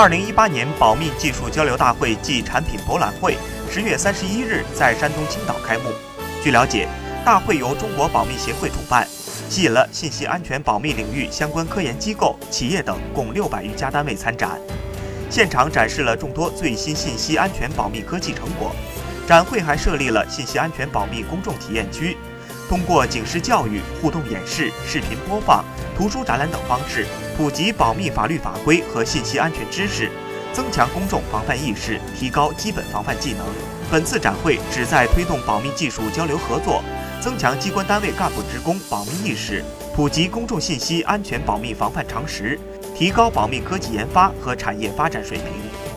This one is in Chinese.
二零一八年保密技术交流大会暨产品博览会十月三十一日在山东青岛开幕。据了解，大会由中国保密协会主办，吸引了信息安全保密领域相关科研机构、企业等共六百余家单位参展。现场展示了众多最新信息安全保密科技成果。展会还设立了信息安全保密公众体验区，通过警示教育、互动演示、视频播放、图书展览等方式，普及保密法律法规和信息安全知识，增强公众防范意识，提高基本防范技能。本次展会旨在推动保密技术交流合作，增强机关单位干部职工保密意识，普及公众信息安全保密防范常识，提高保密科技研发和产业发展水平。